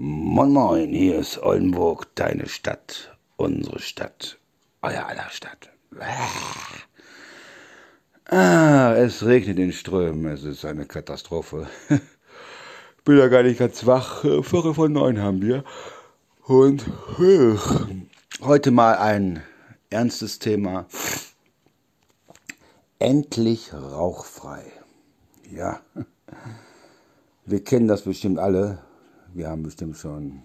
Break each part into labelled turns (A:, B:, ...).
A: Moin Moin, hier ist Oldenburg, deine Stadt, unsere Stadt, euer aller Stadt. Ah, es regnet in Strömen, es ist eine Katastrophe. Bin ja gar nicht ganz wach, Viertel von neun haben wir. Und heute mal ein ernstes Thema. Endlich rauchfrei. Ja, wir kennen das bestimmt alle. Wir haben bestimmt schon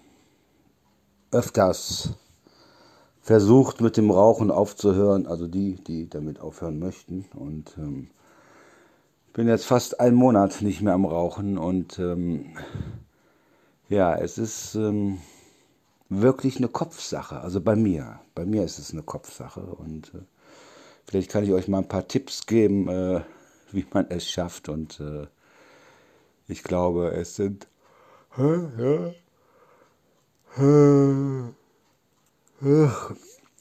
A: öfters versucht, mit dem Rauchen aufzuhören, also die, die damit aufhören möchten. Und ähm, bin jetzt fast einen Monat nicht mehr am Rauchen und ähm, ja, es ist ähm, wirklich eine Kopfsache. Also bei mir, bei mir ist es eine Kopfsache und äh, vielleicht kann ich euch mal ein paar Tipps geben, äh, wie man es schafft und äh, ich glaube, es sind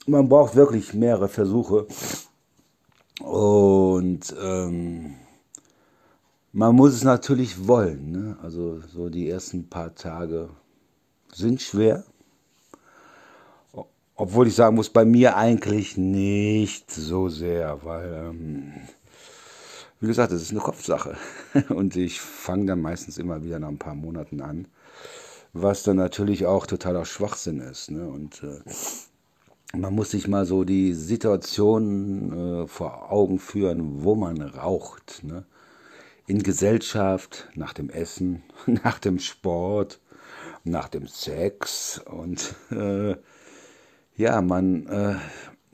A: man braucht wirklich mehrere Versuche und ähm, man muss es natürlich wollen. Ne? Also so die ersten paar Tage sind schwer. Obwohl ich sagen muss, bei mir eigentlich nicht so sehr, weil, ähm, wie gesagt, es ist eine Kopfsache. Und ich fange dann meistens immer wieder nach ein paar Monaten an, was dann natürlich auch totaler Schwachsinn ist. Ne? Und äh, man muss sich mal so die Situation äh, vor Augen führen, wo man raucht. Ne? In Gesellschaft, nach dem Essen, nach dem Sport, nach dem Sex und äh, ja, man äh,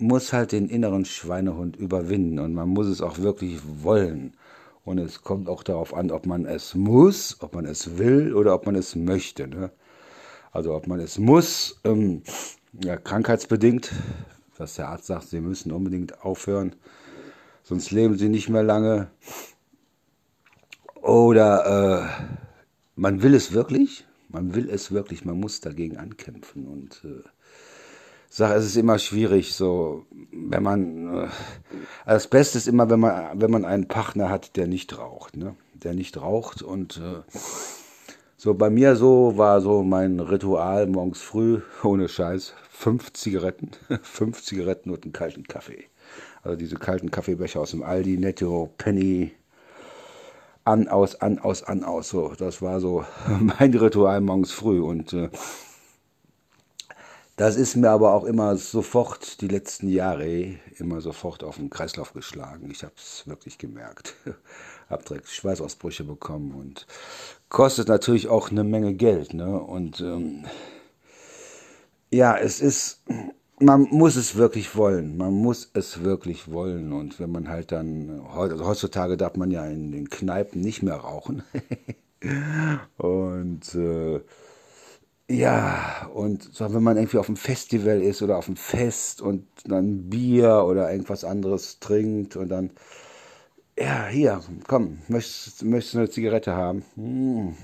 A: muss halt den inneren Schweinehund überwinden und man muss es auch wirklich wollen. Und es kommt auch darauf an, ob man es muss, ob man es will oder ob man es möchte. Ne? Also ob man es muss, ähm, ja, krankheitsbedingt, dass der Arzt sagt, sie müssen unbedingt aufhören, sonst leben sie nicht mehr lange. Oder äh, man will es wirklich, man will es wirklich, man muss dagegen ankämpfen und äh, sage, es ist immer schwierig, so, wenn man, äh, das Beste ist immer, wenn man, wenn man einen Partner hat, der nicht raucht, ne? der nicht raucht und äh, so bei mir so war so mein Ritual morgens früh, ohne Scheiß, fünf Zigaretten, fünf Zigaretten und einen kalten Kaffee. Also diese kalten Kaffeebecher aus dem Aldi, Netto, Penny, an, aus, an, aus, an, aus. So, das war so mein Ritual morgens früh und äh, das ist mir aber auch immer sofort, die letzten Jahre, immer sofort auf den Kreislauf geschlagen. Ich habe es wirklich gemerkt. habe direkt Schweißausbrüche bekommen und kostet natürlich auch eine Menge Geld. Ne? Und ähm, ja, es ist, man muss es wirklich wollen. Man muss es wirklich wollen. Und wenn man halt dann, also heutzutage darf man ja in den Kneipen nicht mehr rauchen. und äh, ja, und so, wenn man irgendwie auf einem Festival ist oder auf einem Fest und dann Bier oder irgendwas anderes trinkt und dann, ja, hier, komm, möchtest, möchtest du eine Zigarette haben? Hm,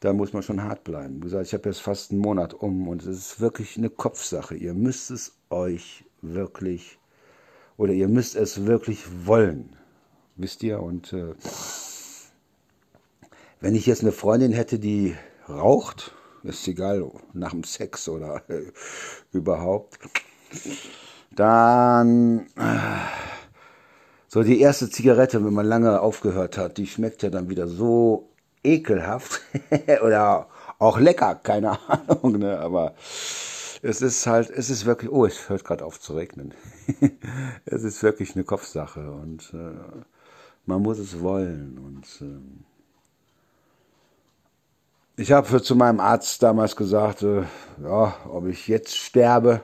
A: da muss man schon hart bleiben. Wie gesagt, ich habe jetzt fast einen Monat um und es ist wirklich eine Kopfsache. Ihr müsst es euch wirklich, oder ihr müsst es wirklich wollen. Wisst ihr? Und äh, wenn ich jetzt eine Freundin hätte, die raucht, ist egal, nach dem Sex oder äh, überhaupt. Dann äh, so die erste Zigarette, wenn man lange aufgehört hat, die schmeckt ja dann wieder so ekelhaft oder auch lecker, keine Ahnung, ne? aber es ist halt, es ist wirklich, oh, es hört gerade auf zu regnen. es ist wirklich eine Kopfsache und äh, man muss es wollen und äh, ich habe zu meinem Arzt damals gesagt, äh, ja, ob ich jetzt sterbe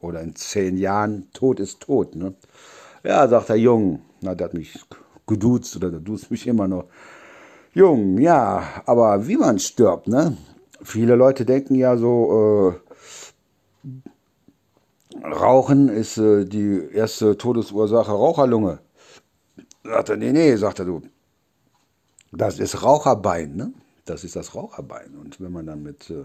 A: oder in zehn Jahren, Tod ist tot. Ne? Ja, sagt er, Jung. Na, der hat mich geduzt oder der duzt mich immer noch. Jung, ja, aber wie man stirbt, ne? Viele Leute denken ja so, äh, Rauchen ist äh, die erste Todesursache Raucherlunge. Sagt er, nee, nee, sagt er, du, das ist Raucherbein, ne? Das ist das Raucherbein. Und wenn man dann mit äh,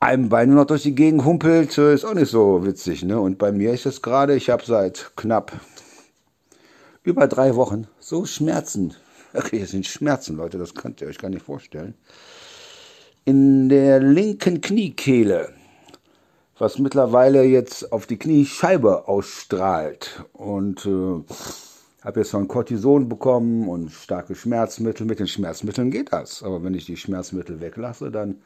A: einem Bein nur noch durch die Gegend humpelt, ist auch nicht so witzig. Ne? Und bei mir ist es gerade, ich habe seit knapp über drei Wochen so Schmerzen wirklich, das sind Schmerzen, Leute, das könnt ihr euch gar nicht vorstellen. In der linken Kniekehle, was mittlerweile jetzt auf die Kniescheibe ausstrahlt. Und äh, habe jetzt ein Cortison bekommen und starke Schmerzmittel. Mit den Schmerzmitteln geht das. Aber wenn ich die Schmerzmittel weglasse, dann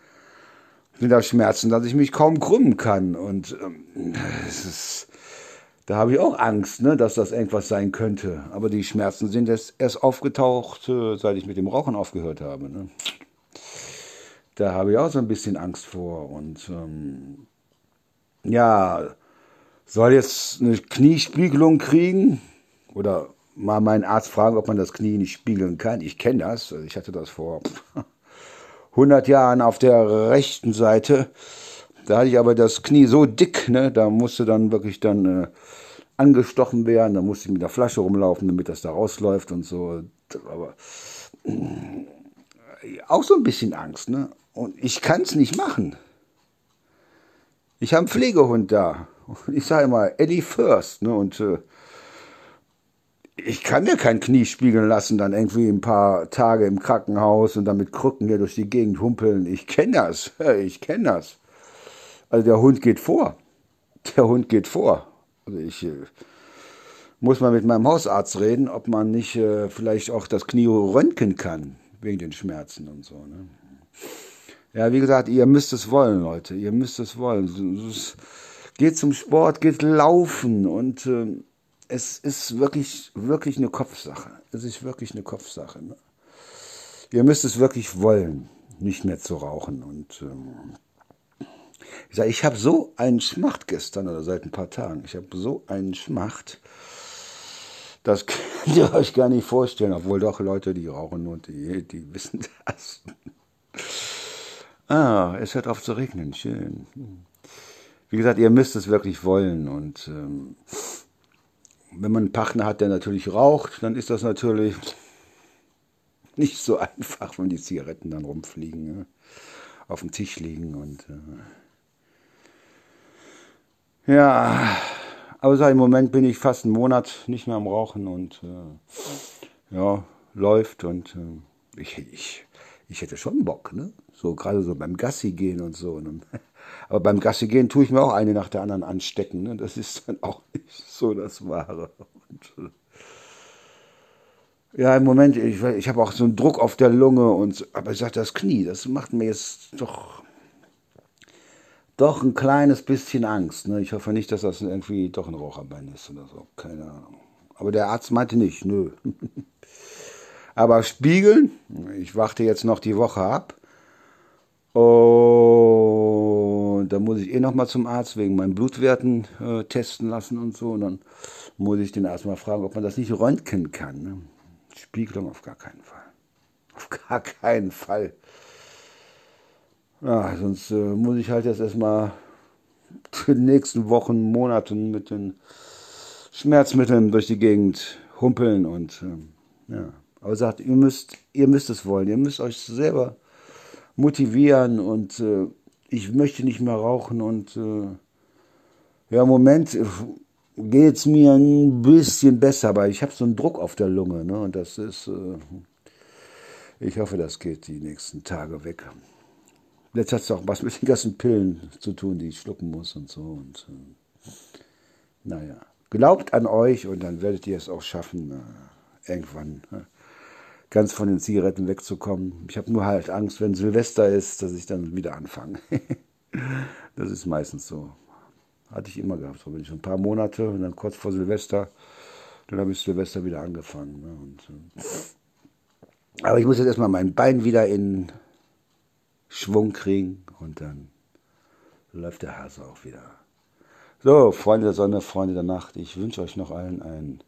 A: sind da Schmerzen, dass ich mich kaum krümmen kann. Und ähm, ist, da habe ich auch Angst, ne, dass das irgendwas sein könnte. Aber die Schmerzen sind jetzt erst aufgetaucht, äh, seit ich mit dem Rauchen aufgehört habe. Ne. Da habe ich auch so ein bisschen Angst vor. Und ähm, ja, soll jetzt eine Kniespiegelung kriegen? Oder mal meinen Arzt fragen, ob man das Knie nicht spiegeln kann. Ich kenne das. Ich hatte das vor 100 Jahren auf der rechten Seite. Da hatte ich aber das Knie so dick, ne, da musste dann wirklich dann äh, angestochen werden. Da musste ich mit der Flasche rumlaufen, damit das da rausläuft und so. Aber äh, auch so ein bisschen Angst, ne? Und ich kann es nicht machen. Ich habe einen Pflegehund da. Ich sage immer, Eddie First, ne? Und äh, ich kann mir kein Knie spiegeln lassen, dann irgendwie ein paar Tage im Krankenhaus und dann mit Krücken hier durch die Gegend humpeln. Ich kenne das. Ich kenne das. Also der Hund geht vor. Der Hund geht vor. Also ich äh, muss mal mit meinem Hausarzt reden, ob man nicht äh, vielleicht auch das Knie röntgen kann, wegen den Schmerzen und so. Ne? Ja, wie gesagt, ihr müsst es wollen, Leute. Ihr müsst es wollen. Geht zum Sport, geht laufen und äh, es ist wirklich, wirklich eine Kopfsache. Es ist wirklich eine Kopfsache. Ne? Ihr müsst es wirklich wollen, nicht mehr zu rauchen. Und ähm, ich sage, ich habe so einen Schmacht gestern oder seit ein paar Tagen. Ich habe so einen Schmacht. Das könnt ihr euch gar nicht vorstellen, obwohl doch Leute, die rauchen und die, die wissen das. Ah, es hört auf zu regnen, schön. Wie gesagt, ihr müsst es wirklich wollen und ähm, wenn man einen Partner hat, der natürlich raucht, dann ist das natürlich nicht so einfach, wenn die Zigaretten dann rumfliegen, ne? auf dem Tisch liegen und äh ja, aber sag, im Moment bin ich fast einen Monat nicht mehr am Rauchen und äh, ja, läuft und äh, ich, ich, ich hätte schon Bock, ne? So gerade so beim Gassi gehen und so. Und, aber beim Gassi gehen tue ich mir auch eine nach der anderen anstecken. Ne? Das ist dann auch nicht so das Wahre. Und, ja, im Moment, ich, ich habe auch so einen Druck auf der Lunge und aber ich sage, das Knie, das macht mir jetzt doch doch ein kleines bisschen Angst. Ne? Ich hoffe nicht, dass das irgendwie doch ein Raucherbein ist oder so. Keine Ahnung. Aber der Arzt meinte nicht, nö. Aber spiegeln, ich warte jetzt noch die Woche ab. Und da muss ich eh nochmal zum Arzt wegen meinen Blutwerten äh, testen lassen und so. Und dann muss ich den Arzt mal fragen, ob man das nicht röntgen kann. Ne? Spiegelung auf gar keinen Fall. Auf gar keinen Fall. Ja, sonst äh, muss ich halt jetzt erstmal die nächsten Wochen, Monaten mit den Schmerzmitteln durch die Gegend humpeln und ähm, ja. Aber sagt, ihr müsst, ihr müsst es wollen, ihr müsst euch selber motivieren und äh, ich möchte nicht mehr rauchen und äh, ja, im Moment äh, geht es mir ein bisschen besser, aber ich habe so einen Druck auf der Lunge ne, und das ist, äh, ich hoffe, das geht die nächsten Tage weg. Jetzt hat es auch was mit den ganzen Pillen zu tun, die ich schlucken muss und so und äh, naja, glaubt an euch und dann werdet ihr es auch schaffen, äh, irgendwann. Ganz von den Zigaretten wegzukommen. Ich habe nur halt Angst, wenn Silvester ist, dass ich dann wieder anfange. das ist meistens so. Hatte ich immer gehabt. So bin ich ein paar Monate und dann kurz vor Silvester, dann habe ich Silvester wieder angefangen. Ne? Und, äh, aber ich muss jetzt erstmal mein Bein wieder in Schwung kriegen und dann läuft der Hase auch wieder. So, Freunde der Sonne, Freunde der Nacht, ich wünsche euch noch allen einen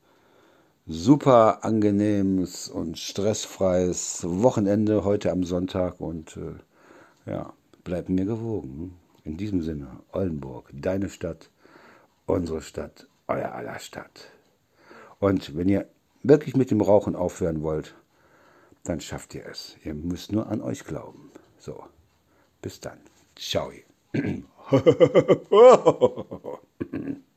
A: super angenehmes und stressfreies Wochenende heute am Sonntag und äh, ja, bleibt mir gewogen. In diesem Sinne, Oldenburg, deine Stadt, unsere Stadt, euer aller Stadt. Und wenn ihr wirklich mit dem Rauchen aufhören wollt, dann schafft ihr es. Ihr müsst nur an euch glauben. So, bis dann. Ciao.